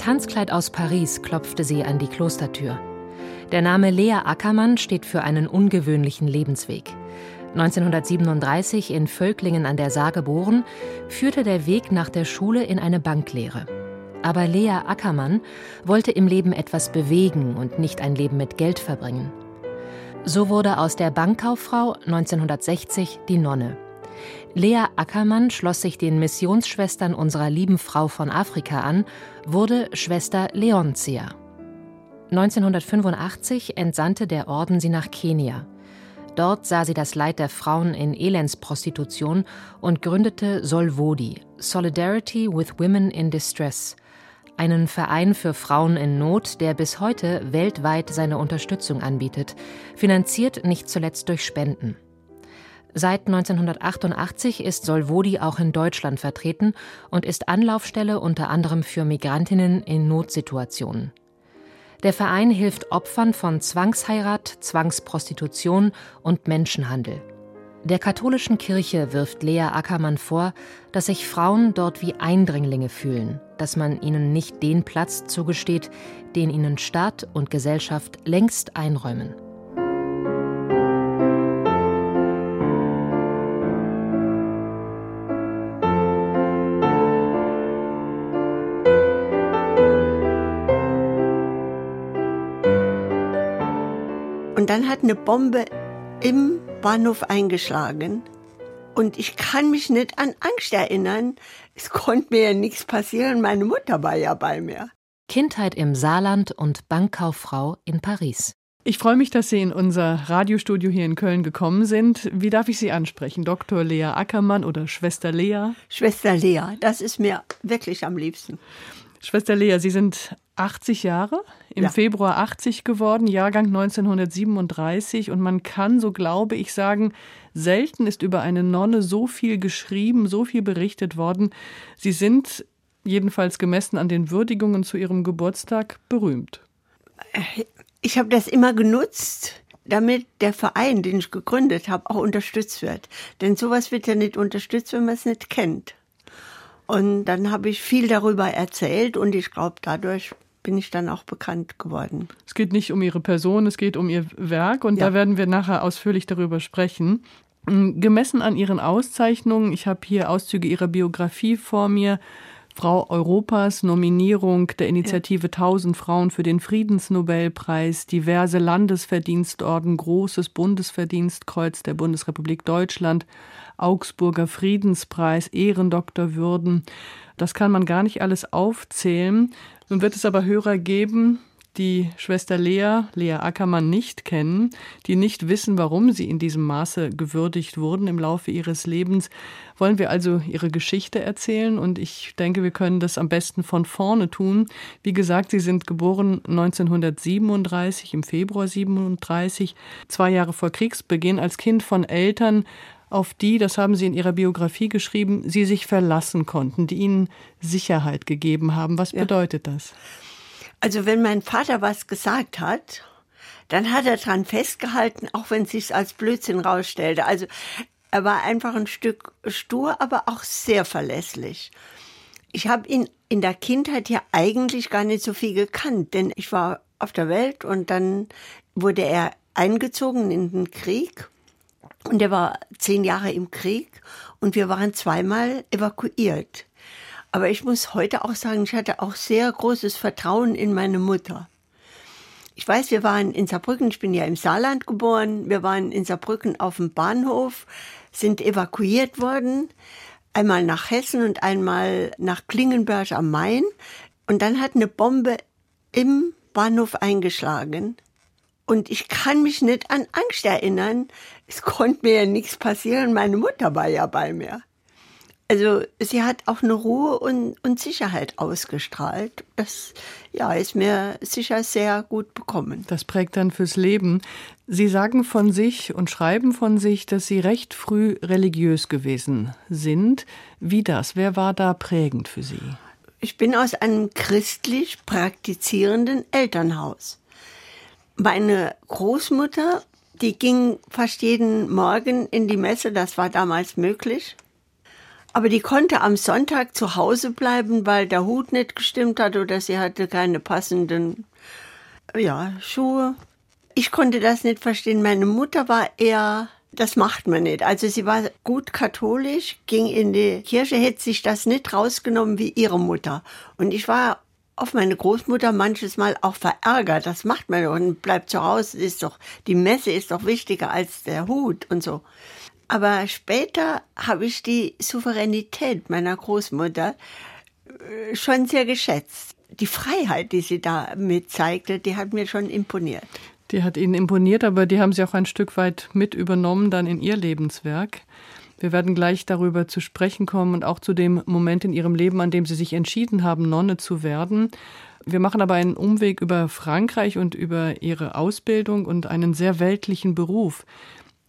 Tanzkleid aus Paris klopfte sie an die Klostertür. Der Name Lea Ackermann steht für einen ungewöhnlichen Lebensweg. 1937 in Völklingen an der Saar geboren, führte der Weg nach der Schule in eine Banklehre. Aber Lea Ackermann wollte im Leben etwas bewegen und nicht ein Leben mit Geld verbringen. So wurde aus der Bankkauffrau 1960 die Nonne. Lea Ackermann schloss sich den Missionsschwestern unserer lieben Frau von Afrika an, wurde Schwester Leontia. 1985 entsandte der Orden sie nach Kenia. Dort sah sie das Leid der Frauen in Elendsprostitution und gründete Solvodi, Solidarity with Women in Distress, einen Verein für Frauen in Not, der bis heute weltweit seine Unterstützung anbietet, finanziert nicht zuletzt durch Spenden. Seit 1988 ist Solvodi auch in Deutschland vertreten und ist Anlaufstelle unter anderem für Migrantinnen in Notsituationen. Der Verein hilft Opfern von Zwangsheirat, Zwangsprostitution und Menschenhandel. Der katholischen Kirche wirft Lea Ackermann vor, dass sich Frauen dort wie Eindringlinge fühlen, dass man ihnen nicht den Platz zugesteht, den ihnen Staat und Gesellschaft längst einräumen. Dann hat eine Bombe im Bahnhof eingeschlagen. Und ich kann mich nicht an Angst erinnern. Es konnte mir ja nichts passieren. Meine Mutter war ja bei mir. Kindheit im Saarland und Bankkauffrau in Paris. Ich freue mich, dass Sie in unser Radiostudio hier in Köln gekommen sind. Wie darf ich Sie ansprechen? Dr. Lea Ackermann oder Schwester Lea? Schwester Lea, das ist mir wirklich am liebsten. Schwester Lea, Sie sind 80 Jahre, im ja. Februar 80 geworden, Jahrgang 1937. Und man kann, so glaube ich, sagen, selten ist über eine Nonne so viel geschrieben, so viel berichtet worden. Sie sind, jedenfalls gemessen an den Würdigungen zu ihrem Geburtstag, berühmt. Ich habe das immer genutzt, damit der Verein, den ich gegründet habe, auch unterstützt wird. Denn sowas wird ja nicht unterstützt, wenn man es nicht kennt. Und dann habe ich viel darüber erzählt und ich glaube, dadurch bin ich dann auch bekannt geworden. Es geht nicht um Ihre Person, es geht um Ihr Werk und ja. da werden wir nachher ausführlich darüber sprechen. Mm, gemessen an Ihren Auszeichnungen, ich habe hier Auszüge Ihrer Biografie vor mir, Frau Europas, Nominierung der Initiative ja. 1000 Frauen für den Friedensnobelpreis, diverse Landesverdienstorden, großes Bundesverdienstkreuz der Bundesrepublik Deutschland, Augsburger Friedenspreis, Ehrendoktorwürden. Das kann man gar nicht alles aufzählen. Nun wird es aber Hörer geben, die Schwester Lea, Lea Ackermann, nicht kennen, die nicht wissen, warum sie in diesem Maße gewürdigt wurden im Laufe ihres Lebens, wollen wir also ihre Geschichte erzählen und ich denke, wir können das am besten von vorne tun. Wie gesagt, sie sind geboren 1937, im Februar 37, zwei Jahre vor Kriegsbeginn, als Kind von Eltern, auf die, das haben Sie in Ihrer Biografie geschrieben, Sie sich verlassen konnten, die Ihnen Sicherheit gegeben haben. Was ja. bedeutet das? Also wenn mein Vater was gesagt hat, dann hat er dran festgehalten, auch wenn es sich als Blödsinn rausstellte. Also er war einfach ein Stück stur, aber auch sehr verlässlich. Ich habe ihn in der Kindheit ja eigentlich gar nicht so viel gekannt, denn ich war auf der Welt und dann wurde er eingezogen in den Krieg und er war zehn Jahre im Krieg und wir waren zweimal evakuiert. Aber ich muss heute auch sagen, ich hatte auch sehr großes Vertrauen in meine Mutter. Ich weiß, wir waren in Saarbrücken, ich bin ja im Saarland geboren, wir waren in Saarbrücken auf dem Bahnhof, sind evakuiert worden, einmal nach Hessen und einmal nach Klingenberg am Main. Und dann hat eine Bombe im Bahnhof eingeschlagen. Und ich kann mich nicht an Angst erinnern. Es konnte mir ja nichts passieren. Meine Mutter war ja bei mir. Also sie hat auch eine Ruhe und, und Sicherheit ausgestrahlt. Das ja, ist mir sicher sehr gut bekommen. Das prägt dann fürs Leben. Sie sagen von sich und schreiben von sich, dass Sie recht früh religiös gewesen sind. Wie das? Wer war da prägend für Sie? Ich bin aus einem christlich praktizierenden Elternhaus. Meine Großmutter, die ging fast jeden Morgen in die Messe, das war damals möglich. Aber die konnte am Sonntag zu Hause bleiben, weil der Hut nicht gestimmt hat oder sie hatte keine passenden ja, Schuhe. Ich konnte das nicht verstehen. Meine Mutter war eher, das macht man nicht. Also sie war gut katholisch, ging in die Kirche, hätte sich das nicht rausgenommen wie ihre Mutter. Und ich war auf meine Großmutter manches Mal auch verärgert. Das macht man doch und bleibt zu Hause. Ist doch, die Messe ist doch wichtiger als der Hut und so. Aber später habe ich die Souveränität meiner Großmutter äh, schon sehr geschätzt. Die Freiheit, die sie da mit zeigte, die hat mir schon imponiert. Die hat Ihnen imponiert, aber die haben Sie auch ein Stück weit mit übernommen dann in Ihr Lebenswerk. Wir werden gleich darüber zu sprechen kommen und auch zu dem Moment in Ihrem Leben, an dem Sie sich entschieden haben, Nonne zu werden. Wir machen aber einen Umweg über Frankreich und über Ihre Ausbildung und einen sehr weltlichen Beruf.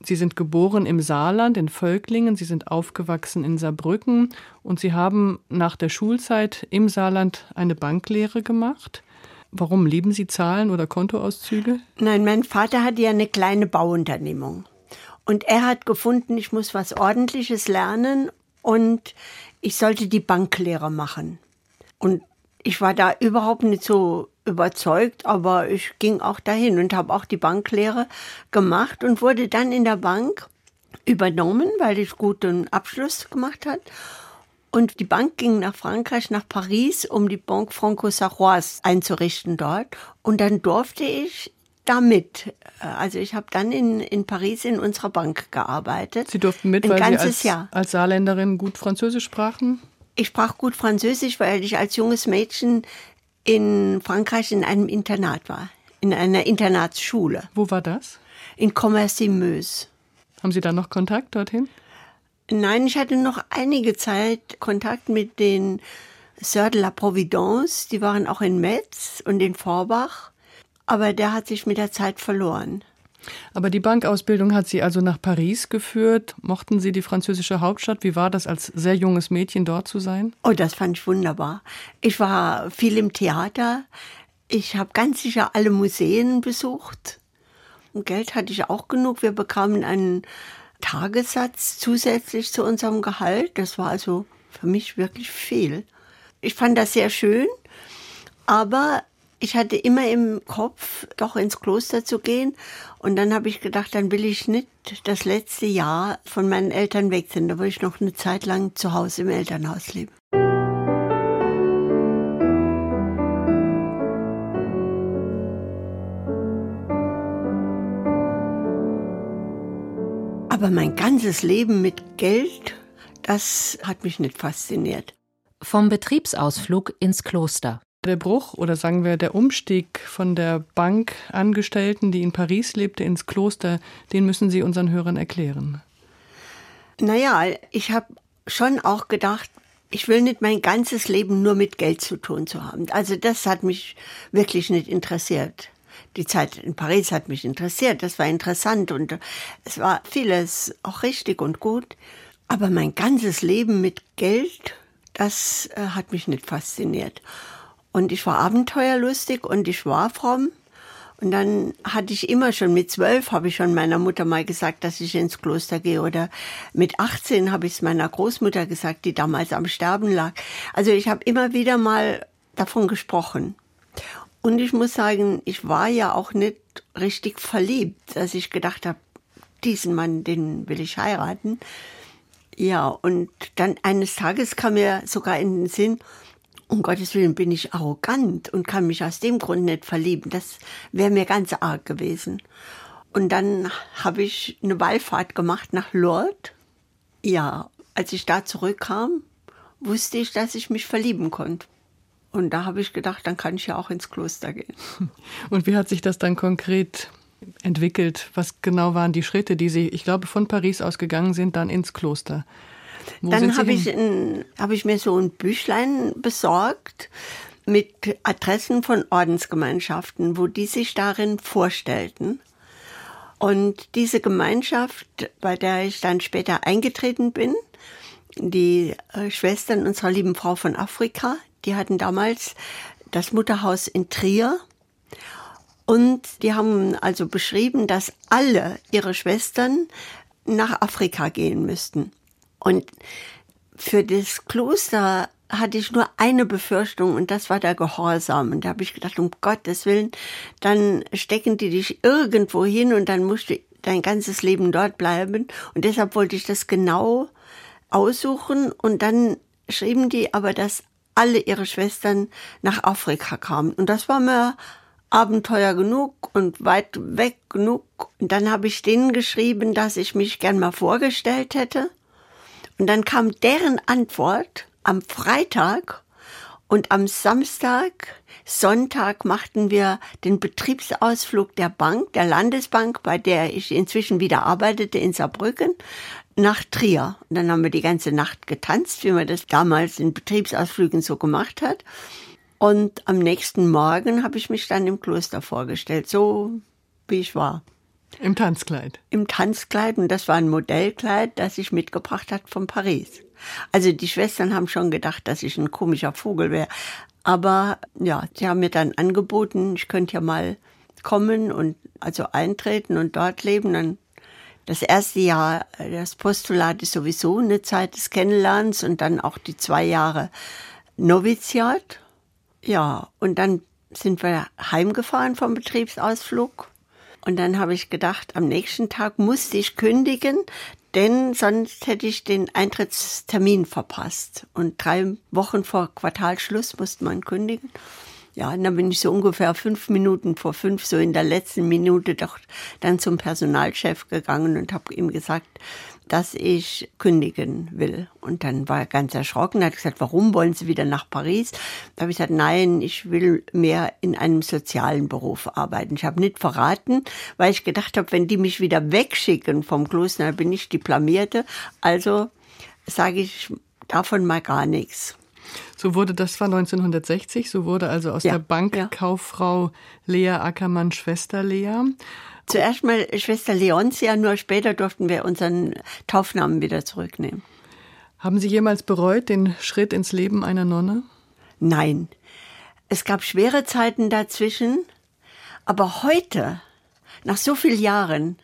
Sie sind geboren im Saarland, in Völklingen, Sie sind aufgewachsen in Saarbrücken und Sie haben nach der Schulzeit im Saarland eine Banklehre gemacht. Warum lieben Sie Zahlen oder Kontoauszüge? Nein, mein Vater hatte ja eine kleine Bauunternehmung. Und er hat gefunden, ich muss was Ordentliches lernen und ich sollte die Banklehre machen. Und ich war da überhaupt nicht so überzeugt, aber ich ging auch dahin und habe auch die Banklehre gemacht und wurde dann in der Bank übernommen, weil ich guten Abschluss gemacht hat. Und die Bank ging nach Frankreich, nach Paris, um die Banque Franco-Sarroise einzurichten dort. Und dann durfte ich damit. Also ich habe dann in, in Paris in unserer Bank gearbeitet. Sie durften mit, Ein weil Sie als, Jahr. als Saarländerin gut Französisch sprachen? Ich sprach gut Französisch, weil ich als junges Mädchen in Frankreich in einem Internat war, in einer Internatsschule. Wo war das? In Commercy-Meuse. Haben Sie da noch Kontakt dorthin? Nein, ich hatte noch einige Zeit Kontakt mit den Sœurs de la Providence. Die waren auch in Metz und in Vorbach. Aber der hat sich mit der Zeit verloren. Aber die Bankausbildung hat Sie also nach Paris geführt. Mochten Sie die französische Hauptstadt? Wie war das als sehr junges Mädchen dort zu sein? Oh, das fand ich wunderbar. Ich war viel im Theater. Ich habe ganz sicher alle Museen besucht. Und Geld hatte ich auch genug. Wir bekamen einen Tagessatz zusätzlich zu unserem Gehalt. Das war also für mich wirklich viel. Ich fand das sehr schön, aber ich hatte immer im Kopf, doch ins Kloster zu gehen. Und dann habe ich gedacht, dann will ich nicht das letzte Jahr von meinen Eltern weg sein. Da will ich noch eine Zeit lang zu Hause im Elternhaus leben. Aber mein ganzes Leben mit Geld, das hat mich nicht fasziniert. Vom Betriebsausflug ins Kloster. Der Bruch oder sagen wir der Umstieg von der Bankangestellten, die in Paris lebte, ins Kloster, den müssen Sie unseren Hörern erklären. Naja, ich habe schon auch gedacht, ich will nicht mein ganzes Leben nur mit Geld zu tun zu haben. Also das hat mich wirklich nicht interessiert. Die Zeit in Paris hat mich interessiert, das war interessant und es war vieles auch richtig und gut. Aber mein ganzes Leben mit Geld, das äh, hat mich nicht fasziniert. Und ich war abenteuerlustig und ich war fromm. Und dann hatte ich immer schon mit zwölf, habe ich schon meiner Mutter mal gesagt, dass ich ins Kloster gehe. Oder mit 18 habe ich es meiner Großmutter gesagt, die damals am Sterben lag. Also ich habe immer wieder mal davon gesprochen. Und ich muss sagen, ich war ja auch nicht richtig verliebt, dass ich gedacht habe, diesen Mann, den will ich heiraten. Ja, und dann eines Tages kam mir sogar in den Sinn, um Gottes Willen bin ich arrogant und kann mich aus dem Grund nicht verlieben. Das wäre mir ganz arg gewesen. Und dann habe ich eine Wallfahrt gemacht nach Lourdes. Ja, als ich da zurückkam, wusste ich, dass ich mich verlieben konnte. Und da habe ich gedacht, dann kann ich ja auch ins Kloster gehen. Und wie hat sich das dann konkret entwickelt? Was genau waren die Schritte, die Sie, ich glaube, von Paris aus gegangen sind, dann ins Kloster? Wo Dann habe ich, hab ich mir so ein Büchlein besorgt mit Adressen von Ordensgemeinschaften, wo die sich darin vorstellten. Und diese Gemeinschaft, bei der ich dann später eingetreten bin, die äh, Schwestern unserer lieben Frau von Afrika, die hatten damals das Mutterhaus in Trier. Und die haben also beschrieben, dass alle ihre Schwestern nach Afrika gehen müssten. Und für das Kloster hatte ich nur eine Befürchtung und das war der Gehorsam. Und da habe ich gedacht, um Gottes Willen, dann stecken die dich irgendwo hin und dann musst du dein ganzes Leben dort bleiben. Und deshalb wollte ich das genau aussuchen. Und dann schrieben die aber, dass alle ihre Schwestern nach Afrika kamen. Und das war mir Abenteuer genug und weit weg genug. Und dann habe ich denen geschrieben, dass ich mich gern mal vorgestellt hätte. Und dann kam deren Antwort am Freitag und am Samstag, Sonntag machten wir den Betriebsausflug der Bank, der Landesbank, bei der ich inzwischen wieder arbeitete in Saarbrücken, nach Trier. Und dann haben wir die ganze Nacht getanzt, wie man das damals in Betriebsausflügen so gemacht hat. Und am nächsten Morgen habe ich mich dann im Kloster vorgestellt, so wie ich war. Im Tanzkleid. Im Tanzkleid und das war ein Modellkleid, das ich mitgebracht hat von Paris. Also die Schwestern haben schon gedacht, dass ich ein komischer Vogel wäre. Aber ja, sie haben mir dann angeboten, ich könnte ja mal kommen und also eintreten und dort leben. Dann das erste Jahr, das Postulat ist sowieso eine Zeit des Kennenlernens und dann auch die zwei Jahre Noviziat. Ja, und dann sind wir heimgefahren vom Betriebsausflug. Und dann habe ich gedacht, am nächsten Tag musste ich kündigen, denn sonst hätte ich den Eintrittstermin verpasst. Und drei Wochen vor Quartalschluss musste man kündigen. Ja, und dann bin ich so ungefähr fünf Minuten vor fünf, so in der letzten Minute doch dann zum Personalchef gegangen und habe ihm gesagt, dass ich kündigen will. Und dann war er ganz erschrocken, hat gesagt, warum wollen Sie wieder nach Paris? Da habe ich gesagt, nein, ich will mehr in einem sozialen Beruf arbeiten. Ich habe nicht verraten, weil ich gedacht habe, wenn die mich wieder wegschicken vom Kloster, dann bin ich Diplomierte. Also sage ich davon mal gar nichts. So wurde, das war 1960, so wurde also aus ja, der Bankkauffrau ja. Lea Ackermann Schwester Lea. Zuerst mal Schwester Leoncia, nur später durften wir unseren Taufnamen wieder zurücknehmen. Haben Sie jemals bereut den Schritt ins Leben einer Nonne? Nein. Es gab schwere Zeiten dazwischen, aber heute, nach so vielen Jahren,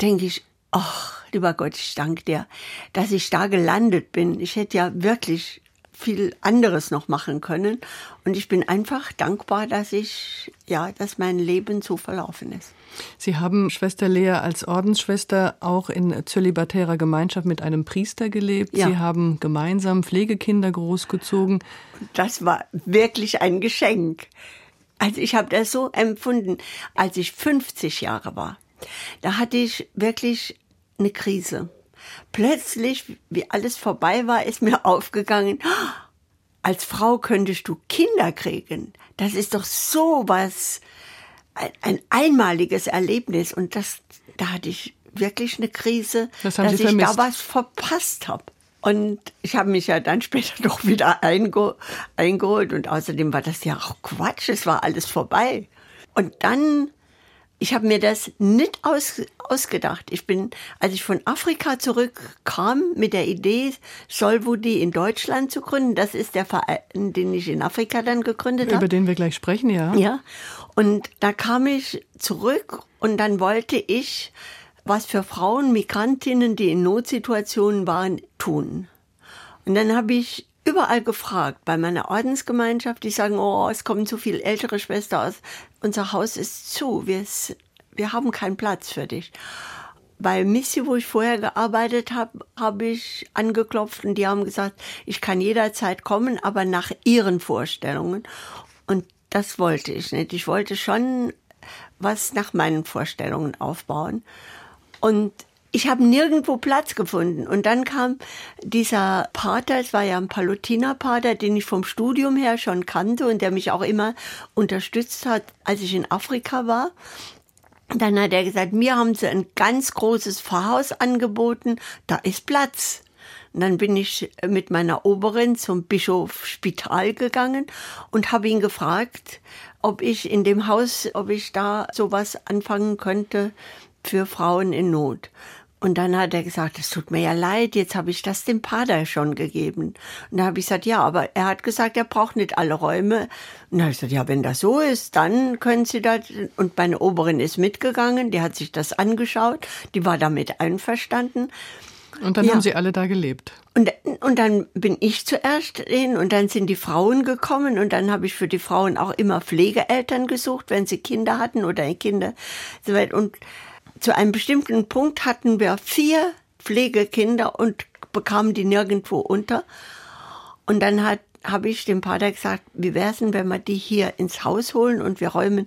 denke ich, ach, lieber Gott, ich danke dir, dass ich da gelandet bin. Ich hätte ja wirklich viel anderes noch machen können. Und ich bin einfach dankbar, dass ich, ja, dass mein Leben so verlaufen ist. Sie haben Schwester Lea als Ordensschwester auch in zölibatärer Gemeinschaft mit einem Priester gelebt. Ja. Sie haben gemeinsam Pflegekinder großgezogen. Das war wirklich ein Geschenk. Also ich habe das so empfunden, als ich 50 Jahre war. Da hatte ich wirklich eine Krise plötzlich, wie alles vorbei war, ist mir aufgegangen, als Frau könntest du Kinder kriegen. Das ist doch so was, ein, ein einmaliges Erlebnis. Und das, da hatte ich wirklich eine Krise, das dass ich vermisst. da was verpasst habe. Und ich habe mich ja dann später doch wieder einge eingeholt. Und außerdem war das ja auch Quatsch, es war alles vorbei. Und dann ich habe mir das nicht aus, ausgedacht. Ich bin, als ich von Afrika zurückkam mit der Idee, Solvudi in Deutschland zu gründen, das ist der Verein, den ich in Afrika dann gegründet habe. Über den wir gleich sprechen, ja. Ja. Und da kam ich zurück und dann wollte ich was für Frauen, Migrantinnen, die in Notsituationen waren, tun. Und dann habe ich überall gefragt, bei meiner Ordensgemeinschaft, die sagen, oh, es kommen zu viele ältere Schwestern aus, unser Haus ist zu, wir, wir haben keinen Platz für dich. Bei Missi, wo ich vorher gearbeitet habe, habe ich angeklopft und die haben gesagt, ich kann jederzeit kommen, aber nach ihren Vorstellungen. Und das wollte ich nicht. Ich wollte schon was nach meinen Vorstellungen aufbauen. Und ich habe nirgendwo Platz gefunden. Und dann kam dieser Pater, es war ja ein Palutinerpater, den ich vom Studium her schon kannte und der mich auch immer unterstützt hat, als ich in Afrika war. Dann hat er gesagt, mir haben sie ein ganz großes Pfarrhaus angeboten, da ist Platz. Und dann bin ich mit meiner Oberin zum Bischof Spital gegangen und habe ihn gefragt, ob ich in dem Haus, ob ich da sowas anfangen könnte für Frauen in Not. Und dann hat er gesagt, es tut mir ja leid, jetzt habe ich das dem Pater schon gegeben. Und da habe ich gesagt, ja, aber er hat gesagt, er braucht nicht alle Räume. Und da habe ich gesagt, ja, wenn das so ist, dann können Sie das. Und meine Oberin ist mitgegangen, die hat sich das angeschaut, die war damit einverstanden. Und dann ja. haben Sie alle da gelebt. Und, und dann bin ich zuerst hin und dann sind die Frauen gekommen und dann habe ich für die Frauen auch immer Pflegeeltern gesucht, wenn sie Kinder hatten oder Kinder. Und zu einem bestimmten Punkt hatten wir vier Pflegekinder und bekamen die nirgendwo unter. Und dann habe ich dem Pater gesagt, wie wäre es denn, wenn wir die hier ins Haus holen und wir räumen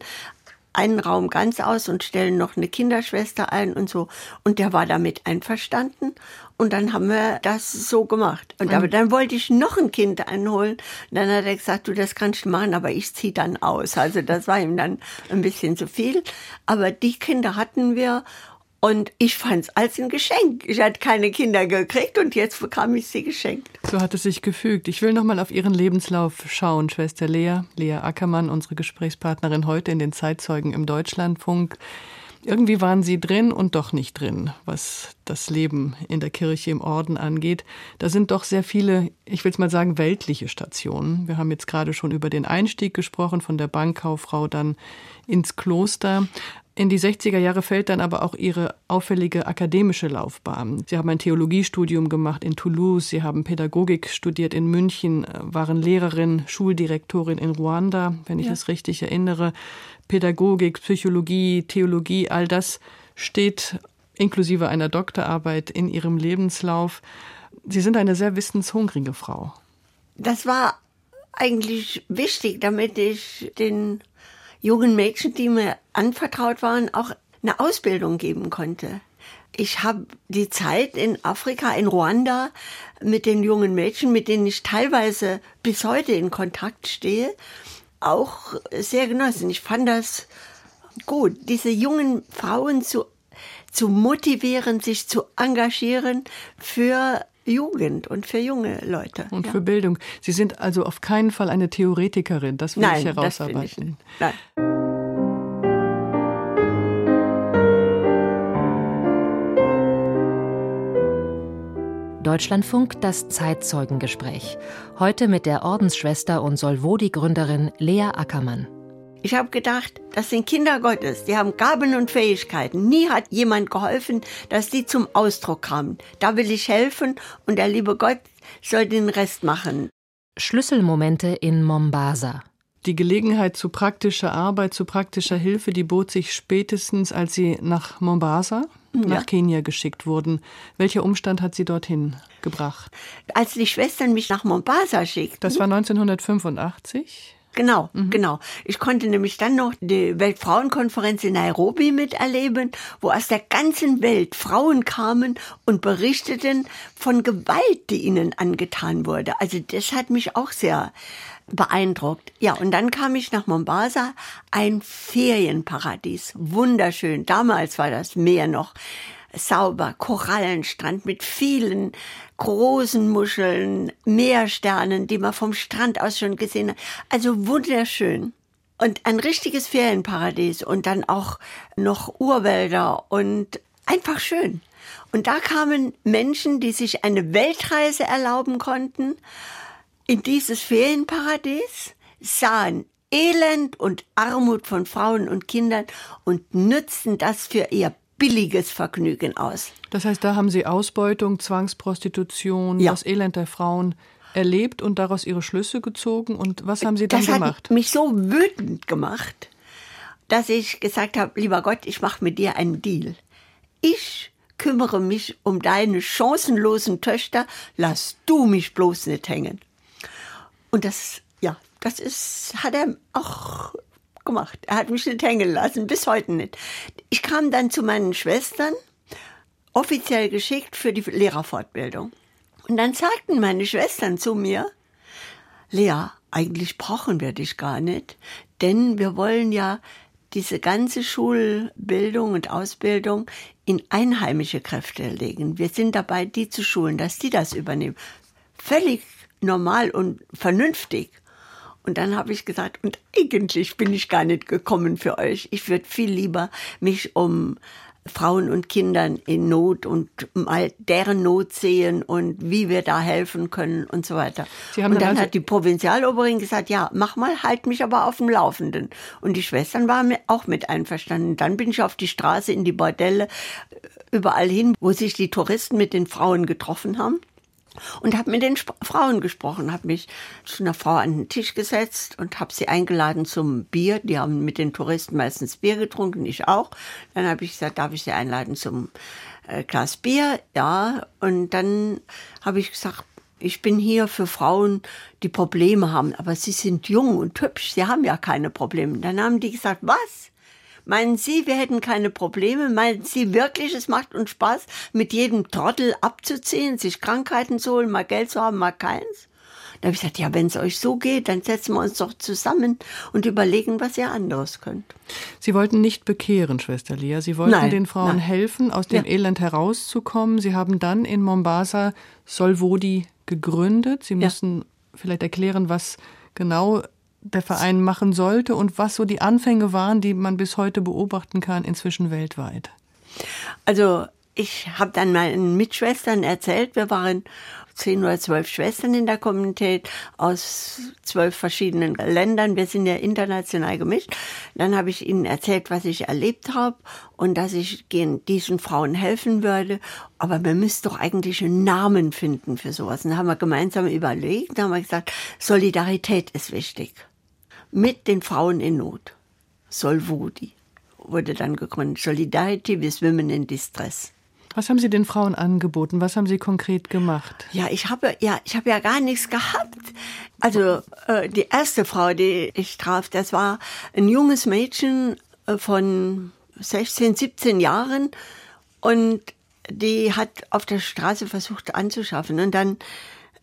einen Raum ganz aus und stellen noch eine Kinderschwester ein und so. Und der war damit einverstanden. Und dann haben wir das so gemacht. Und aber dann wollte ich noch ein Kind einholen. Und dann hat er gesagt, du, das kannst du machen, aber ich zieh dann aus. Also das war ihm dann ein bisschen zu viel. Aber die Kinder hatten wir und ich fand es als ein Geschenk. Ich hatte keine Kinder gekriegt und jetzt bekam ich sie geschenkt. So hat es sich gefügt. Ich will noch mal auf Ihren Lebenslauf schauen, Schwester Lea, Lea Ackermann, unsere Gesprächspartnerin heute in den Zeitzeugen im Deutschlandfunk. Irgendwie waren Sie drin und doch nicht drin, was das Leben in der Kirche im Orden angeht. Da sind doch sehr viele, ich will es mal sagen, weltliche Stationen. Wir haben jetzt gerade schon über den Einstieg gesprochen, von der Bankkauffrau dann ins Kloster. In die 60er Jahre fällt dann aber auch ihre auffällige akademische Laufbahn. Sie haben ein Theologiestudium gemacht in Toulouse, sie haben Pädagogik studiert in München, waren Lehrerin, Schuldirektorin in Ruanda, wenn ich ja. es richtig erinnere. Pädagogik, Psychologie, Theologie, all das steht inklusive einer Doktorarbeit in ihrem Lebenslauf. Sie sind eine sehr wissenshungrige Frau. Das war eigentlich wichtig, damit ich den jungen Mädchen, die mir anvertraut waren, auch eine Ausbildung geben konnte. Ich habe die Zeit in Afrika, in Ruanda, mit den jungen Mädchen, mit denen ich teilweise bis heute in Kontakt stehe, auch sehr genossen. Ich fand das gut, diese jungen Frauen zu, zu motivieren, sich zu engagieren für Jugend und für junge Leute. Und ja. für Bildung. Sie sind also auf keinen Fall eine Theoretikerin, das will Nein, ich herausarbeiten. Das Nein. Deutschlandfunk das Zeitzeugengespräch. Heute mit der Ordensschwester und Solvodi-Gründerin Lea Ackermann. Ich habe gedacht, das sind Kinder Gottes, die haben Gaben und Fähigkeiten. Nie hat jemand geholfen, dass die zum Ausdruck kamen. Da will ich helfen und der liebe Gott soll den Rest machen. Schlüsselmomente in Mombasa. Die Gelegenheit zu praktischer Arbeit, zu praktischer Hilfe, die bot sich spätestens, als Sie nach Mombasa, ja. nach Kenia geschickt wurden. Welcher Umstand hat Sie dorthin gebracht? Als die Schwestern mich nach Mombasa schickten. Das war 1985? Genau, mhm. genau. Ich konnte nämlich dann noch die Weltfrauenkonferenz in Nairobi miterleben, wo aus der ganzen Welt Frauen kamen und berichteten von Gewalt, die ihnen angetan wurde. Also das hat mich auch sehr beeindruckt. Ja, und dann kam ich nach Mombasa, ein Ferienparadies, wunderschön. Damals war das Meer noch sauber, Korallenstrand mit vielen großen Muscheln, Meersternen, die man vom Strand aus schon gesehen hat. Also wunderschön. Und ein richtiges Ferienparadies und dann auch noch Urwälder und einfach schön. Und da kamen Menschen, die sich eine Weltreise erlauben konnten, in dieses Ferienparadies, sahen Elend und Armut von Frauen und Kindern und nützten das für ihr billiges Vergnügen aus. Das heißt, da haben Sie Ausbeutung, Zwangsprostitution, ja. das Elend der Frauen erlebt und daraus Ihre Schlüsse gezogen. Und was haben Sie dann das gemacht? Das hat mich so wütend gemacht, dass ich gesagt habe, lieber Gott, ich mache mit dir einen Deal. Ich kümmere mich um deine chancenlosen Töchter, lass du mich bloß nicht hängen. Und das, ja, das ist, hat er auch gemacht. Er hat mich nicht hängen lassen, bis heute nicht. Ich kam dann zu meinen Schwestern, offiziell geschickt für die Lehrerfortbildung. Und dann sagten meine Schwestern zu mir, Lea, eigentlich brauchen wir dich gar nicht, denn wir wollen ja diese ganze Schulbildung und Ausbildung in einheimische Kräfte legen. Wir sind dabei, die zu schulen, dass die das übernehmen. Völlig normal und vernünftig. Und dann habe ich gesagt, und eigentlich bin ich gar nicht gekommen für euch. Ich würde viel lieber mich um Frauen und Kindern in Not und mal deren Not sehen und wie wir da helfen können und so weiter. und dann also hat die Provinzialoberin gesagt, ja, mach mal, halt mich aber auf dem Laufenden. Und die Schwestern waren auch mit einverstanden. Dann bin ich auf die Straße in die Bordelle überall hin, wo sich die Touristen mit den Frauen getroffen haben und habe mit den Sp Frauen gesprochen, habe mich zu einer Frau an den Tisch gesetzt und habe sie eingeladen zum Bier. Die haben mit den Touristen meistens Bier getrunken, ich auch. Dann habe ich gesagt, darf ich sie einladen zum äh, Glas Bier? Ja. Und dann habe ich gesagt, ich bin hier für Frauen, die Probleme haben, aber sie sind jung und hübsch, sie haben ja keine Probleme. Dann haben die gesagt, was? Meinen Sie, wir hätten keine Probleme? Meinen Sie wirklich, es macht uns Spaß, mit jedem Trottel abzuziehen, sich Krankheiten zu holen, mal Geld zu haben, mal keins? Da habe ich gesagt, ja, wenn es euch so geht, dann setzen wir uns doch zusammen und überlegen, was ihr anderes könnt. Sie wollten nicht bekehren, Schwester Lia. Sie wollten nein, den Frauen nein. helfen, aus dem ja. Elend herauszukommen. Sie haben dann in Mombasa Solvodi gegründet. Sie müssen ja. vielleicht erklären, was genau der Verein machen sollte und was so die Anfänge waren, die man bis heute beobachten kann, inzwischen weltweit? Also ich habe dann meinen Mitschwestern erzählt, wir waren zehn oder zwölf Schwestern in der Kommunität aus zwölf verschiedenen Ländern. Wir sind ja international gemischt. Dann habe ich ihnen erzählt, was ich erlebt habe und dass ich diesen Frauen helfen würde. Aber wir müssen doch eigentlich einen Namen finden für sowas. Und dann haben wir gemeinsam überlegt, dann haben wir gesagt, Solidarität ist wichtig mit den Frauen in Not. Solvodi wurde dann gegründet. Solidarity with Women in Distress. Was haben Sie den Frauen angeboten? Was haben Sie konkret gemacht? Ja, ich habe ja, ich habe ja gar nichts gehabt. Also äh, die erste Frau, die ich traf, das war ein junges Mädchen äh, von 16, 17 Jahren und die hat auf der Straße versucht anzuschaffen und dann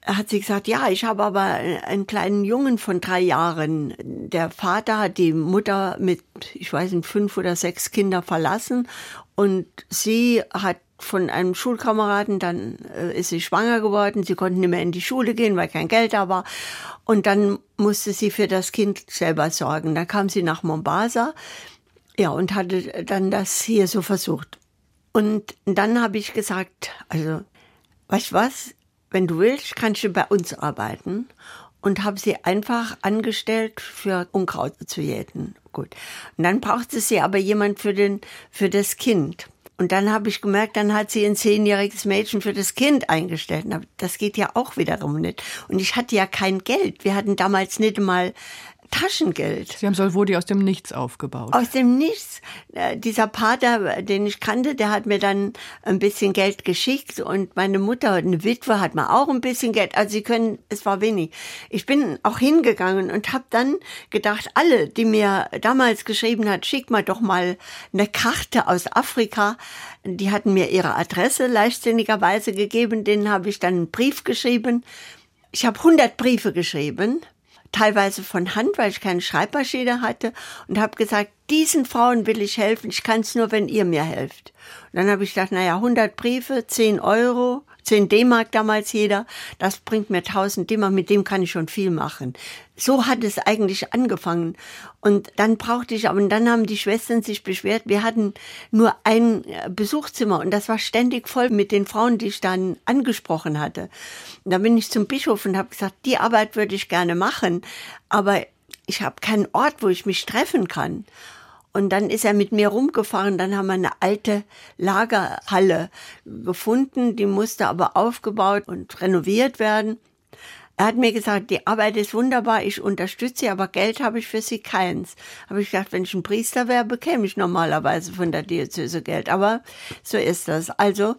hat sie gesagt, ja, ich habe aber einen kleinen Jungen von drei Jahren. Der Vater hat die Mutter mit, ich weiß nicht, fünf oder sechs Kinder verlassen und sie hat von einem Schulkameraden, dann äh, ist sie schwanger geworden, sie konnten nicht mehr in die Schule gehen, weil kein Geld da war. Und dann musste sie für das Kind selber sorgen. Dann kam sie nach Mombasa, ja, und hatte dann das hier so versucht. Und dann habe ich gesagt, also, weißt du was, wenn du willst, kannst du bei uns arbeiten. Und habe sie einfach angestellt, für Unkraut zu jäten. Gut. Und dann brauchte sie aber jemand für, den, für das Kind. Und dann habe ich gemerkt, dann hat sie ein zehnjähriges Mädchen für das Kind eingestellt. Das geht ja auch wiederum nicht. Und ich hatte ja kein Geld. Wir hatten damals nicht mal Taschengeld. Sie haben Solvodi aus dem Nichts aufgebaut. Aus dem Nichts. Äh, dieser Pater, den ich kannte, der hat mir dann ein bisschen Geld geschickt und meine Mutter, eine Witwe, hat mir auch ein bisschen Geld. Also sie können, es war wenig. Ich bin auch hingegangen und habe dann gedacht, alle, die mir damals geschrieben hat, schick mal doch mal eine Karte aus Afrika. Die hatten mir ihre Adresse leichtsinnigerweise gegeben. Denen habe ich dann einen Brief geschrieben. Ich habe 100 Briefe geschrieben teilweise von Hand, weil ich keine Schreibmaschine hatte und habe gesagt, diesen Frauen will ich helfen, ich kann es nur, wenn ihr mir helft. Und dann habe ich gedacht, naja, 100 Briefe, 10 Euro, 10 D-Mark damals jeder, das bringt mir 1000 D-Mark, mit dem kann ich schon viel machen. So hat es eigentlich angefangen. Und dann brauchte ich, aber dann haben die Schwestern sich beschwert, wir hatten nur ein äh, Besuchszimmer und das war ständig voll mit den Frauen, die ich dann angesprochen hatte. Und dann bin ich zum Bischof und habe gesagt, die Arbeit würde ich gerne machen, aber ich habe keinen Ort, wo ich mich treffen kann. Und dann ist er mit mir rumgefahren. Dann haben wir eine alte Lagerhalle gefunden. Die musste aber aufgebaut und renoviert werden. Er hat mir gesagt, die Arbeit ist wunderbar, ich unterstütze sie, aber Geld habe ich für sie keins. Habe ich gesagt, wenn ich ein Priester wäre, bekäme ich normalerweise von der Diözese Geld. Aber so ist das. Also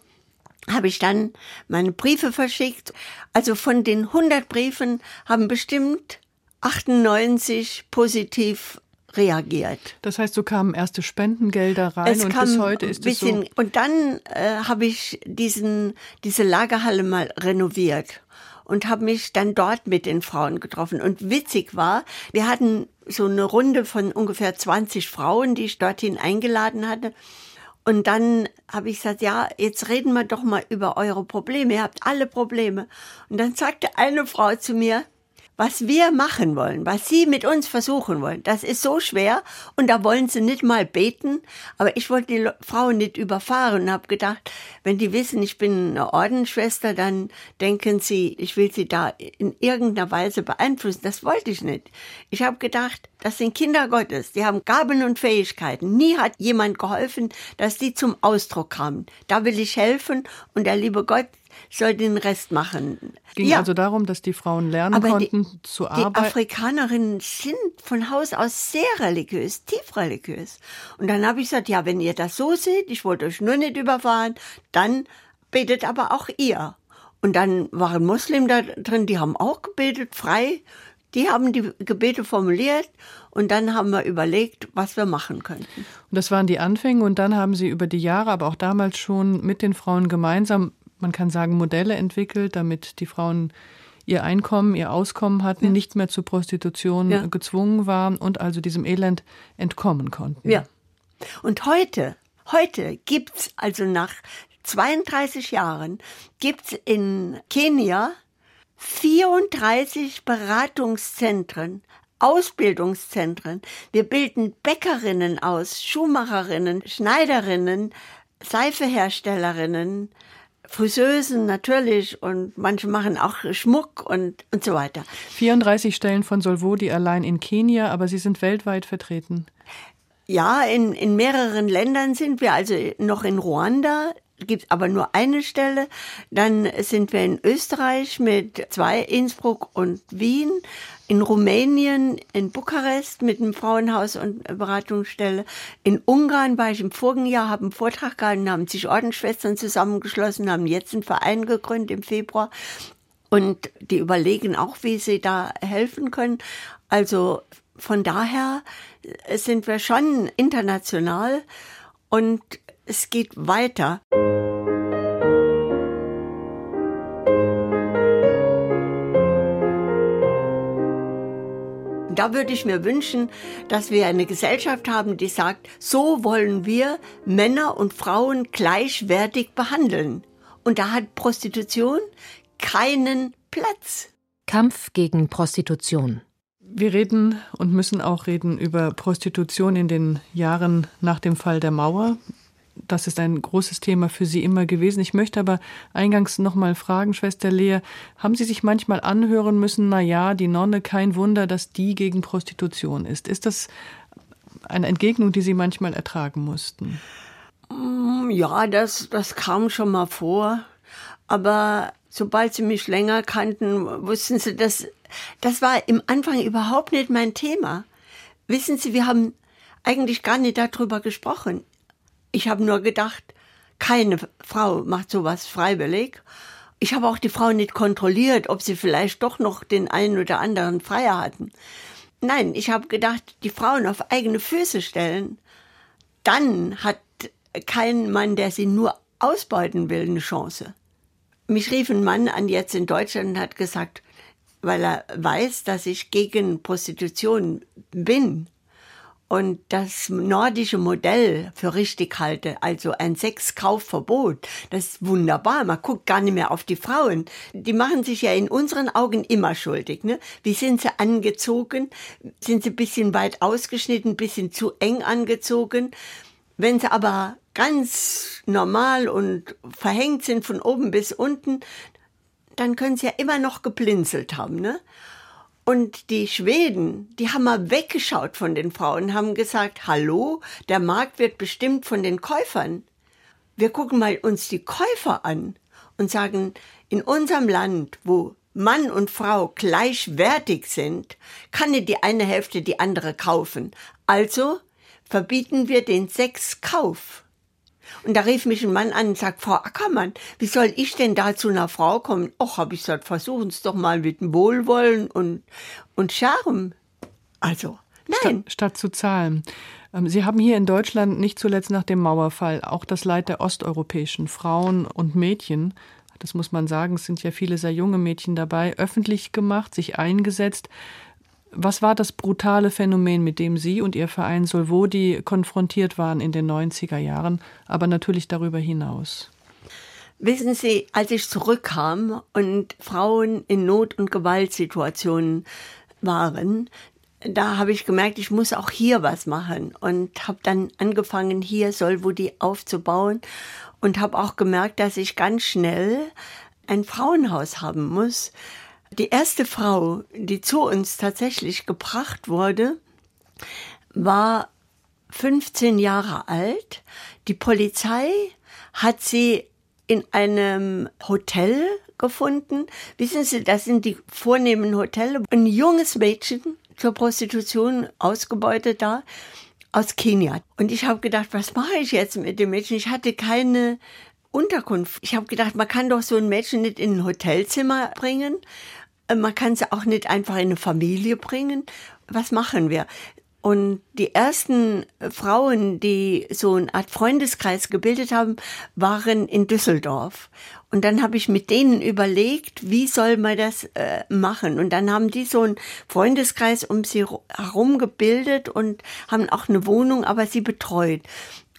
habe ich dann meine Briefe verschickt. Also von den 100 Briefen haben bestimmt 98 positiv reagiert. Das heißt, so kamen erste Spendengelder rein es und bis heute ist bisschen, es so. Und dann äh, habe ich diesen, diese Lagerhalle mal renoviert und habe mich dann dort mit den Frauen getroffen. Und witzig war, wir hatten so eine Runde von ungefähr 20 Frauen, die ich dorthin eingeladen hatte. Und dann habe ich gesagt, ja, jetzt reden wir doch mal über eure Probleme. Ihr habt alle Probleme. Und dann sagte eine Frau zu mir, was wir machen wollen, was Sie mit uns versuchen wollen, das ist so schwer und da wollen Sie nicht mal beten. Aber ich wollte die Frauen nicht überfahren und habe gedacht, wenn die wissen, ich bin eine Ordensschwester, dann denken sie, ich will sie da in irgendeiner Weise beeinflussen. Das wollte ich nicht. Ich habe gedacht, das sind Kinder Gottes, die haben Gaben und Fähigkeiten. Nie hat jemand geholfen, dass die zum Ausdruck kamen. Da will ich helfen und der liebe Gott soll den Rest machen. Ging ja. also darum, dass die Frauen lernen Aber konnten die, zu arbeiten. Die Afrikanerinnen sind von Haus aus sehr religiös, tief religiös. Und dann habe ich gesagt, ja, wenn ihr das so seht, ich wollte euch nur nicht überfahren, dann betet aber auch ihr. Und dann waren Muslim da drin, die haben auch gebetet, frei. Die haben die Gebete formuliert und dann haben wir überlegt, was wir machen könnten. Und das waren die Anfänge und dann haben Sie über die Jahre, aber auch damals schon mit den Frauen gemeinsam man kann sagen, Modelle entwickelt, damit die Frauen ihr Einkommen, ihr Auskommen hatten, ja. nicht mehr zur Prostitution ja. gezwungen waren und also diesem Elend entkommen konnten. Ja. Und heute, heute gibt's also nach 32 Jahren gibt's in Kenia 34 Beratungszentren, Ausbildungszentren. Wir bilden Bäckerinnen aus, Schuhmacherinnen, Schneiderinnen, Seifeherstellerinnen, Friseusen natürlich und manche machen auch Schmuck und, und so weiter. 34 Stellen von Solvodi allein in Kenia, aber Sie sind weltweit vertreten. Ja, in, in mehreren Ländern sind wir, also noch in Ruanda gibt aber nur eine Stelle. Dann sind wir in Österreich mit zwei, Innsbruck und Wien in Rumänien, in Bukarest mit einem Frauenhaus und Beratungsstelle. In Ungarn war ich im vorigen Jahr, habe einen Vortrag gehalten, haben sich Ordensschwestern zusammengeschlossen, haben jetzt einen Verein gegründet im Februar. Und die überlegen auch, wie sie da helfen können. Also von daher sind wir schon international und es geht weiter. Da würde ich mir wünschen, dass wir eine Gesellschaft haben, die sagt, so wollen wir Männer und Frauen gleichwertig behandeln. Und da hat Prostitution keinen Platz. Kampf gegen Prostitution. Wir reden und müssen auch reden über Prostitution in den Jahren nach dem Fall der Mauer das ist ein großes Thema für Sie immer gewesen. Ich möchte aber eingangs noch mal fragen, Schwester Lea, haben Sie sich manchmal anhören müssen, na ja, die Nonne, kein Wunder, dass die gegen Prostitution ist. Ist das eine Entgegnung, die Sie manchmal ertragen mussten? Mm, ja, das, das kam schon mal vor. Aber sobald Sie mich länger kannten, wussten Sie, dass das war im Anfang überhaupt nicht mein Thema. Wissen Sie, wir haben eigentlich gar nicht darüber gesprochen. Ich habe nur gedacht, keine Frau macht sowas freiwillig. Ich habe auch die Frau nicht kontrolliert, ob sie vielleicht doch noch den einen oder anderen Freier hatten. Nein, ich habe gedacht, die Frauen auf eigene Füße stellen, dann hat kein Mann, der sie nur ausbeuten will, eine Chance. Mich rief ein Mann an jetzt in Deutschland und hat gesagt, weil er weiß, dass ich gegen Prostitution bin, und das nordische Modell für richtig halte, also ein Sexkaufverbot, das ist wunderbar. Man guckt gar nicht mehr auf die Frauen. Die machen sich ja in unseren Augen immer schuldig. Ne? Wie sind sie angezogen? Sind sie ein bisschen weit ausgeschnitten, ein bisschen zu eng angezogen? Wenn sie aber ganz normal und verhängt sind von oben bis unten, dann können sie ja immer noch geblinzelt haben. Ne? Und die Schweden, die haben mal weggeschaut von den Frauen, haben gesagt, hallo, der Markt wird bestimmt von den Käufern. Wir gucken mal uns die Käufer an und sagen, in unserem Land, wo Mann und Frau gleichwertig sind, kann nicht die eine Hälfte die andere kaufen. Also verbieten wir den Sexkauf. Und da rief mich ein Mann an und sagt, Frau Ackermann, wie soll ich denn da zu einer Frau kommen? Och, hab ich gesagt, versuchen Sie doch mal mit dem Wohlwollen und, und Charme. Also, nein. Statt, statt zu zahlen. Ähm, Sie haben hier in Deutschland nicht zuletzt nach dem Mauerfall auch das Leid der osteuropäischen Frauen und Mädchen, das muss man sagen, es sind ja viele sehr junge Mädchen dabei, öffentlich gemacht, sich eingesetzt. Was war das brutale Phänomen, mit dem Sie und Ihr Verein Solvodi konfrontiert waren in den 90er Jahren, aber natürlich darüber hinaus? Wissen Sie, als ich zurückkam und Frauen in Not- und Gewaltsituationen waren, da habe ich gemerkt, ich muss auch hier was machen und habe dann angefangen, hier Solvodi aufzubauen und habe auch gemerkt, dass ich ganz schnell ein Frauenhaus haben muss. Die erste Frau, die zu uns tatsächlich gebracht wurde, war 15 Jahre alt. Die Polizei hat sie in einem Hotel gefunden. Wissen Sie, das sind die vornehmen Hotels. Ein junges Mädchen zur Prostitution ausgebeutet da aus Kenia. Und ich habe gedacht, was mache ich jetzt mit dem Mädchen? Ich hatte keine Unterkunft. Ich habe gedacht, man kann doch so ein Mädchen nicht in ein Hotelzimmer bringen. Man kann sie auch nicht einfach in eine Familie bringen. Was machen wir? Und die ersten Frauen, die so eine Art Freundeskreis gebildet haben, waren in Düsseldorf. Und dann habe ich mit denen überlegt, wie soll man das äh, machen. Und dann haben die so einen Freundeskreis um sie herum gebildet und haben auch eine Wohnung, aber sie betreut.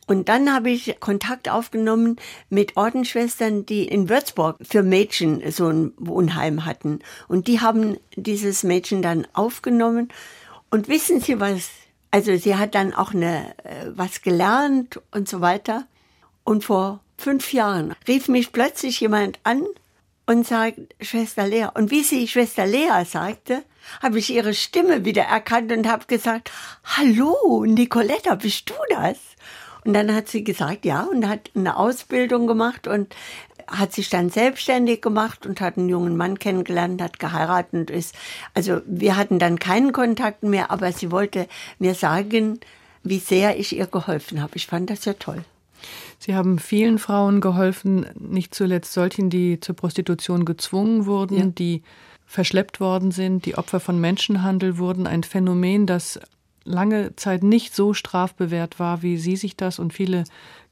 Und dann habe ich Kontakt aufgenommen mit Ordensschwestern, die in Würzburg für Mädchen so ein Wohnheim hatten. Und die haben dieses Mädchen dann aufgenommen. Und wissen Sie was? Also sie hat dann auch eine, äh, was gelernt und so weiter. Und vor fünf Jahren rief mich plötzlich jemand an und sagt, Schwester Lea. Und wie sie Schwester Lea sagte, habe ich ihre Stimme wieder erkannt und habe gesagt, hallo, Nicoletta, bist du das? Und dann hat sie gesagt, ja, und hat eine Ausbildung gemacht und hat sich dann selbstständig gemacht und hat einen jungen Mann kennengelernt, hat geheiratet und ist, also wir hatten dann keinen Kontakt mehr, aber sie wollte mir sagen, wie sehr ich ihr geholfen habe. Ich fand das ja toll. Sie haben vielen Frauen geholfen, nicht zuletzt solchen, die zur Prostitution gezwungen wurden, ja. die verschleppt worden sind, die Opfer von Menschenhandel wurden. Ein Phänomen, das lange Zeit nicht so strafbewehrt war, wie Sie sich das und viele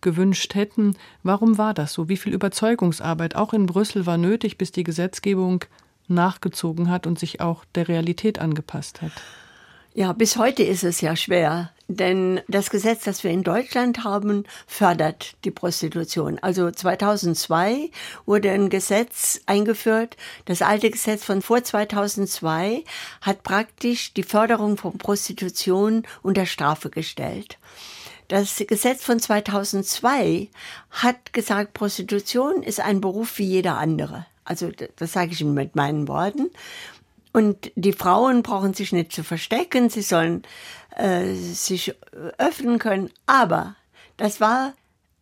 gewünscht hätten. Warum war das so? Wie viel Überzeugungsarbeit auch in Brüssel war nötig, bis die Gesetzgebung nachgezogen hat und sich auch der Realität angepasst hat? Ja, bis heute ist es ja schwer, denn das Gesetz, das wir in Deutschland haben, fördert die Prostitution. Also 2002 wurde ein Gesetz eingeführt. Das alte Gesetz von vor 2002 hat praktisch die Förderung von Prostitution unter Strafe gestellt. Das Gesetz von 2002 hat gesagt, Prostitution ist ein Beruf wie jeder andere. Also das sage ich mit meinen Worten. Und die Frauen brauchen sich nicht zu verstecken, sie sollen äh, sich öffnen können. Aber das war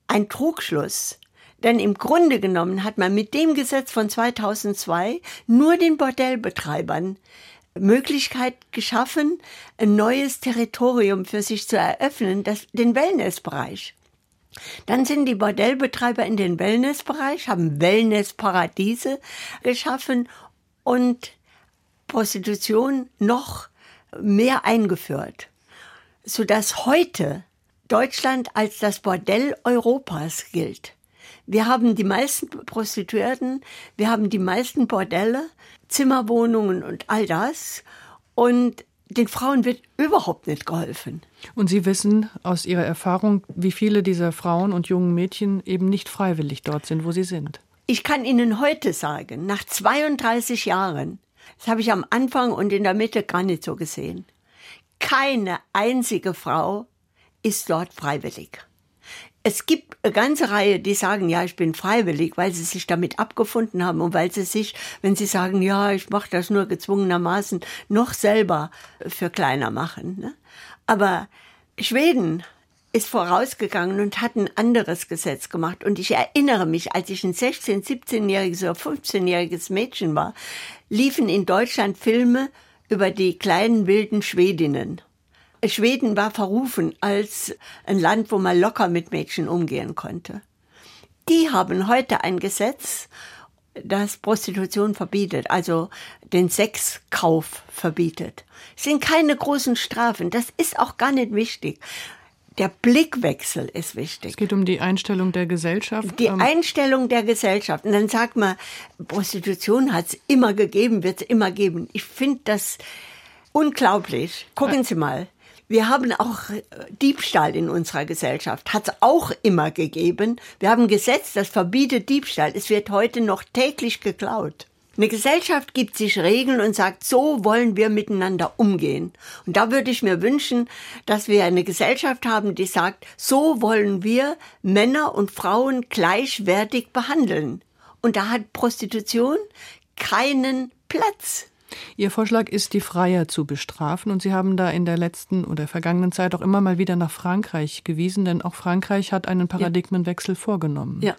ein Trugschluss. Denn im Grunde genommen hat man mit dem Gesetz von 2002 nur den Bordellbetreibern Möglichkeit geschaffen, ein neues Territorium für sich zu eröffnen, das, den Wellnessbereich. Dann sind die Bordellbetreiber in den Wellnessbereich, haben Wellnessparadiese geschaffen und Prostitution noch mehr eingeführt, sodass heute Deutschland als das Bordell Europas gilt. Wir haben die meisten Prostituierten, wir haben die meisten Bordelle, Zimmerwohnungen und all das. Und den Frauen wird überhaupt nicht geholfen. Und Sie wissen aus Ihrer Erfahrung, wie viele dieser Frauen und jungen Mädchen eben nicht freiwillig dort sind, wo sie sind. Ich kann Ihnen heute sagen, nach 32 Jahren, das habe ich am Anfang und in der Mitte gar nicht so gesehen. Keine einzige Frau ist dort freiwillig. Es gibt eine ganze Reihe, die sagen, ja, ich bin freiwillig, weil sie sich damit abgefunden haben und weil sie sich, wenn sie sagen, ja, ich mache das nur gezwungenermaßen, noch selber für kleiner machen. Ne? Aber Schweden ist vorausgegangen und hat ein anderes Gesetz gemacht. Und ich erinnere mich, als ich ein 16-, 17-jähriges oder 15-jähriges Mädchen war, liefen in Deutschland Filme über die kleinen wilden Schwedinnen. Schweden war verrufen als ein Land, wo man locker mit Mädchen umgehen konnte. Die haben heute ein Gesetz, das Prostitution verbietet, also den Sexkauf verbietet. Es sind keine großen Strafen, das ist auch gar nicht wichtig der Blickwechsel ist wichtig. Es geht um die Einstellung der Gesellschaft. Die ähm, Einstellung der Gesellschaft. Und dann sagt man, Prostitution hat es immer gegeben, wird es immer geben. Ich finde das unglaublich. Gucken Sie mal. Wir haben auch Diebstahl in unserer Gesellschaft. Hat es auch immer gegeben. Wir haben ein Gesetz, das verbietet Diebstahl. Es wird heute noch täglich geklaut. Eine Gesellschaft gibt sich Regeln und sagt, so wollen wir miteinander umgehen. Und da würde ich mir wünschen, dass wir eine Gesellschaft haben, die sagt, so wollen wir Männer und Frauen gleichwertig behandeln. Und da hat Prostitution keinen Platz. Ihr Vorschlag ist, die Freier zu bestrafen. Und Sie haben da in der letzten oder vergangenen Zeit auch immer mal wieder nach Frankreich gewiesen, denn auch Frankreich hat einen Paradigmenwechsel vorgenommen. Ja.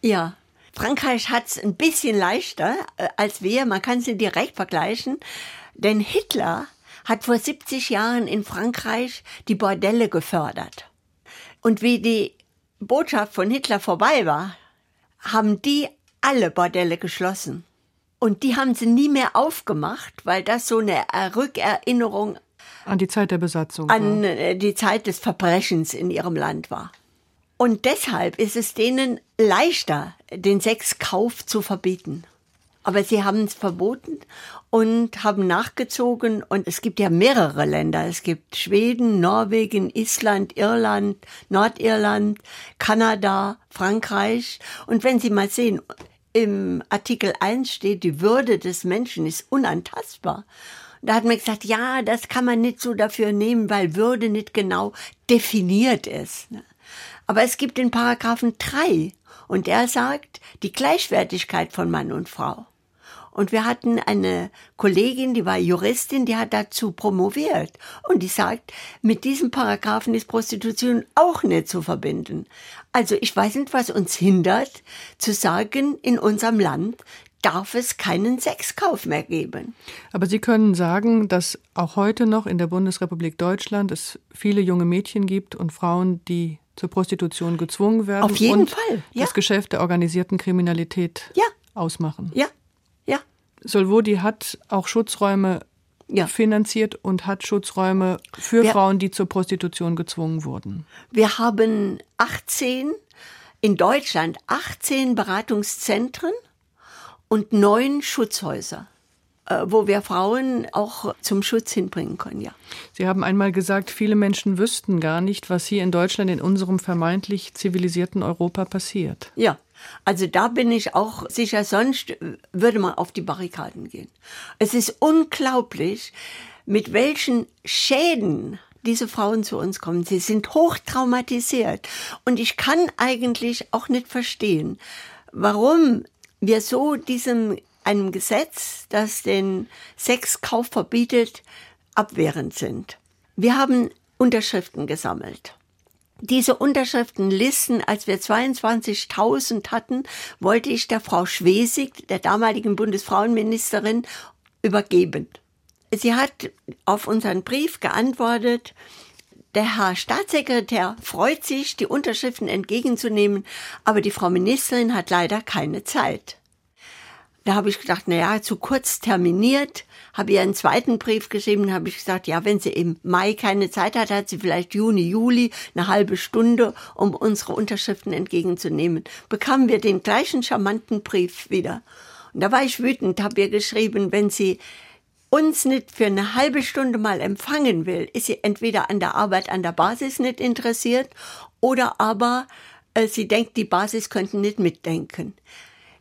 Ja, Frankreich hat es ein bisschen leichter äh, als wir. Man kann sie direkt vergleichen. Denn Hitler hat vor 70 Jahren in Frankreich die Bordelle gefördert. Und wie die Botschaft von Hitler vorbei war, haben die alle Bordelle geschlossen. Und die haben sie nie mehr aufgemacht, weil das so eine Rückerinnerung an die Zeit der Besatzung, an war. Äh, die Zeit des Verbrechens in ihrem Land war. Und deshalb ist es denen leichter, den Sexkauf zu verbieten. Aber sie haben es verboten und haben nachgezogen. Und es gibt ja mehrere Länder. Es gibt Schweden, Norwegen, Island, Irland, Nordirland, Kanada, Frankreich. Und wenn Sie mal sehen, im Artikel 1 steht, die Würde des Menschen ist unantastbar. Da hat man gesagt, ja, das kann man nicht so dafür nehmen, weil Würde nicht genau definiert ist. Aber es gibt den Paragraphen 3 und der sagt die Gleichwertigkeit von Mann und Frau. Und wir hatten eine Kollegin, die war Juristin, die hat dazu promoviert. Und die sagt, mit diesem Paragraphen ist Prostitution auch nicht zu verbinden. Also ich weiß nicht, was uns hindert, zu sagen, in unserem Land darf es keinen Sexkauf mehr geben. Aber Sie können sagen, dass auch heute noch in der Bundesrepublik Deutschland es viele junge Mädchen gibt und Frauen, die zur Prostitution gezwungen werden. Auf jeden und Fall. Ja. Das Geschäft der organisierten Kriminalität ja. ausmachen. Ja, ja. Solvodi hat auch Schutzräume ja. finanziert und hat Schutzräume für wir, Frauen, die zur Prostitution gezwungen wurden. Wir haben 18, in Deutschland 18 Beratungszentren und neun Schutzhäuser. Äh, wo wir Frauen auch zum Schutz hinbringen können, ja. Sie haben einmal gesagt, viele Menschen wüssten gar nicht, was hier in Deutschland, in unserem vermeintlich zivilisierten Europa passiert. Ja. Also da bin ich auch sicher, sonst würde man auf die Barrikaden gehen. Es ist unglaublich, mit welchen Schäden diese Frauen zu uns kommen. Sie sind hochtraumatisiert. Und ich kann eigentlich auch nicht verstehen, warum wir so diesem einem Gesetz, das den Sexkauf verbietet, abwehrend sind. Wir haben Unterschriften gesammelt. Diese Unterschriftenlisten, als wir 22.000 hatten, wollte ich der Frau Schwesig, der damaligen Bundesfrauenministerin, übergeben. Sie hat auf unseren Brief geantwortet, der Herr Staatssekretär freut sich, die Unterschriften entgegenzunehmen, aber die Frau Ministerin hat leider keine Zeit. Da habe ich gedacht, na ja, zu kurz terminiert. Habe ihr einen zweiten Brief geschrieben, habe ich gesagt, ja, wenn sie im Mai keine Zeit hat, hat sie vielleicht Juni, Juli eine halbe Stunde, um unsere Unterschriften entgegenzunehmen. Bekamen wir den gleichen charmanten Brief wieder. Und da war ich wütend, habe ihr geschrieben, wenn sie uns nicht für eine halbe Stunde mal empfangen will, ist sie entweder an der Arbeit an der Basis nicht interessiert oder aber äh, sie denkt, die Basis könnten nicht mitdenken.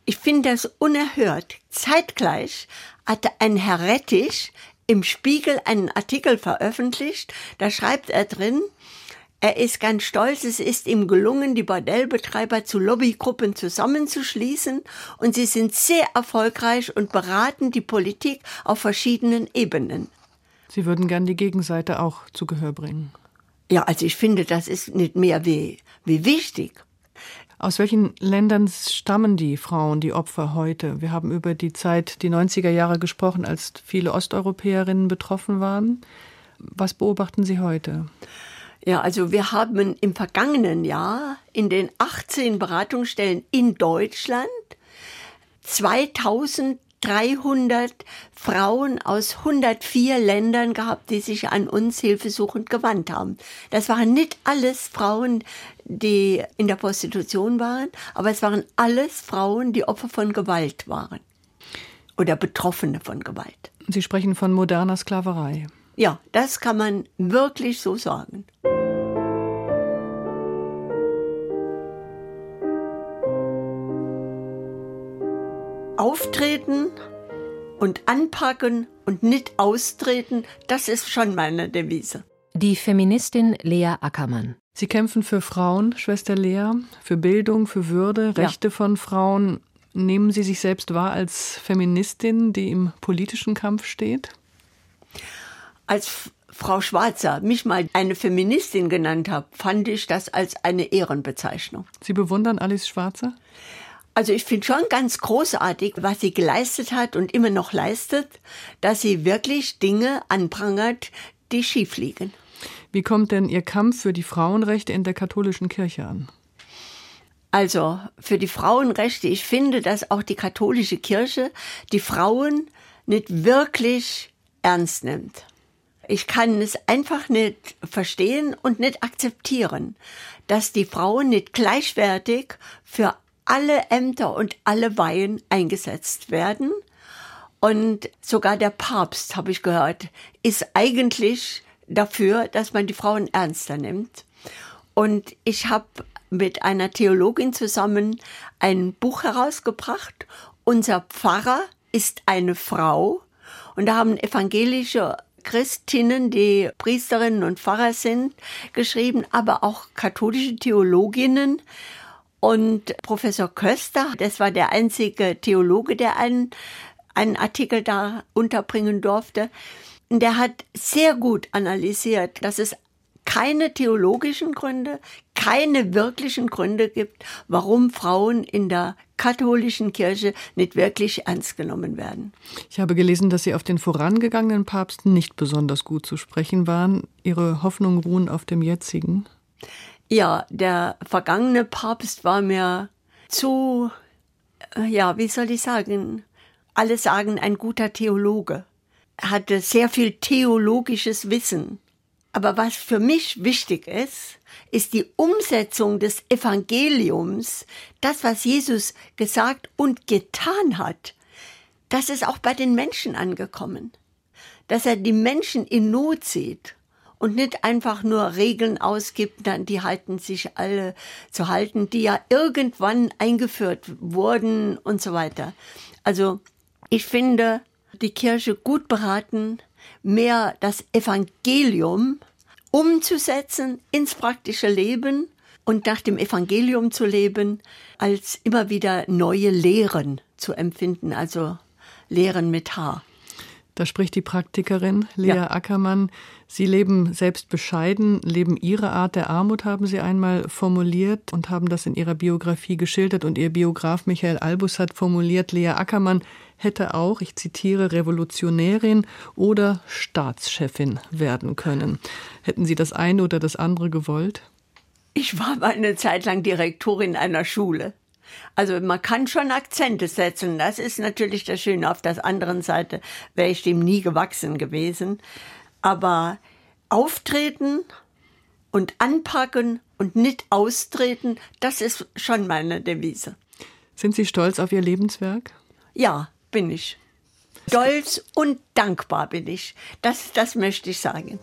Ich finde das unerhört. Zeitgleich hatte ein Herr Rettich im Spiegel einen Artikel veröffentlicht. Da schreibt er drin, er ist ganz stolz, es ist ihm gelungen, die Bordellbetreiber zu Lobbygruppen zusammenzuschließen und sie sind sehr erfolgreich und beraten die Politik auf verschiedenen Ebenen. Sie würden gern die Gegenseite auch zu Gehör bringen. Ja, also ich finde, das ist nicht mehr wie, wie wichtig. Aus welchen Ländern stammen die Frauen, die Opfer heute? Wir haben über die Zeit, die 90er Jahre gesprochen, als viele Osteuropäerinnen betroffen waren. Was beobachten Sie heute? Ja, also wir haben im vergangenen Jahr in den 18 Beratungsstellen in Deutschland 2000 300 Frauen aus 104 Ländern gehabt, die sich an uns hilfesuchend gewandt haben. Das waren nicht alles Frauen, die in der Prostitution waren, aber es waren alles Frauen, die Opfer von Gewalt waren oder Betroffene von Gewalt. Sie sprechen von moderner Sklaverei. Ja, das kann man wirklich so sagen. Auftreten und anpacken und nicht austreten, das ist schon meine Devise. Die Feministin Lea Ackermann. Sie kämpfen für Frauen, Schwester Lea, für Bildung, für Würde, Rechte ja. von Frauen. Nehmen Sie sich selbst wahr als Feministin, die im politischen Kampf steht? Als Frau Schwarzer mich mal eine Feministin genannt hat, fand ich das als eine Ehrenbezeichnung. Sie bewundern Alice Schwarzer? Also ich finde schon ganz großartig, was sie geleistet hat und immer noch leistet, dass sie wirklich Dinge anprangert, die schief liegen. Wie kommt denn Ihr Kampf für die Frauenrechte in der katholischen Kirche an? Also für die Frauenrechte, ich finde, dass auch die katholische Kirche die Frauen nicht wirklich ernst nimmt. Ich kann es einfach nicht verstehen und nicht akzeptieren, dass die Frauen nicht gleichwertig für alle Ämter und alle Weihen eingesetzt werden. Und sogar der Papst, habe ich gehört, ist eigentlich dafür, dass man die Frauen ernster nimmt. Und ich habe mit einer Theologin zusammen ein Buch herausgebracht. Unser Pfarrer ist eine Frau. Und da haben evangelische Christinnen, die Priesterinnen und Pfarrer sind, geschrieben, aber auch katholische Theologinnen. Und Professor Köster, das war der einzige Theologe, der einen, einen Artikel da unterbringen durfte, der hat sehr gut analysiert, dass es keine theologischen Gründe, keine wirklichen Gründe gibt, warum Frauen in der katholischen Kirche nicht wirklich ernst genommen werden. Ich habe gelesen, dass Sie auf den vorangegangenen Papst nicht besonders gut zu sprechen waren. Ihre Hoffnungen ruhen auf dem jetzigen? Ja, der vergangene Papst war mir zu, äh, ja, wie soll ich sagen, alle sagen ein guter Theologe. Er hatte sehr viel theologisches Wissen. Aber was für mich wichtig ist, ist die Umsetzung des Evangeliums, das, was Jesus gesagt und getan hat. Das ist auch bei den Menschen angekommen. Dass er die Menschen in Not sieht und nicht einfach nur Regeln ausgibt, dann die halten sich alle zu halten, die ja irgendwann eingeführt wurden und so weiter. Also ich finde die Kirche gut beraten, mehr das Evangelium umzusetzen ins praktische Leben und nach dem Evangelium zu leben, als immer wieder neue Lehren zu empfinden, also Lehren mit H. Da spricht die Praktikerin Lea ja. Ackermann. Sie leben selbst bescheiden, leben ihre Art der Armut, haben Sie einmal formuliert und haben das in Ihrer Biografie geschildert. Und Ihr Biograf Michael Albus hat formuliert, Lea Ackermann hätte auch, ich zitiere, Revolutionärin oder Staatschefin werden können. Hätten Sie das eine oder das andere gewollt? Ich war mal eine Zeit lang Direktorin einer Schule. Also man kann schon Akzente setzen. Das ist natürlich das Schöne. Auf der anderen Seite wäre ich dem nie gewachsen gewesen. Aber auftreten und anpacken und nicht austreten, das ist schon meine Devise. Sind Sie stolz auf Ihr Lebenswerk? Ja, bin ich. Stolz und dankbar bin ich. Das, das möchte ich sagen.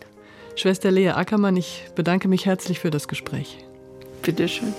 Schwester Lea Ackermann, ich bedanke mich herzlich für das Gespräch. Bitteschön.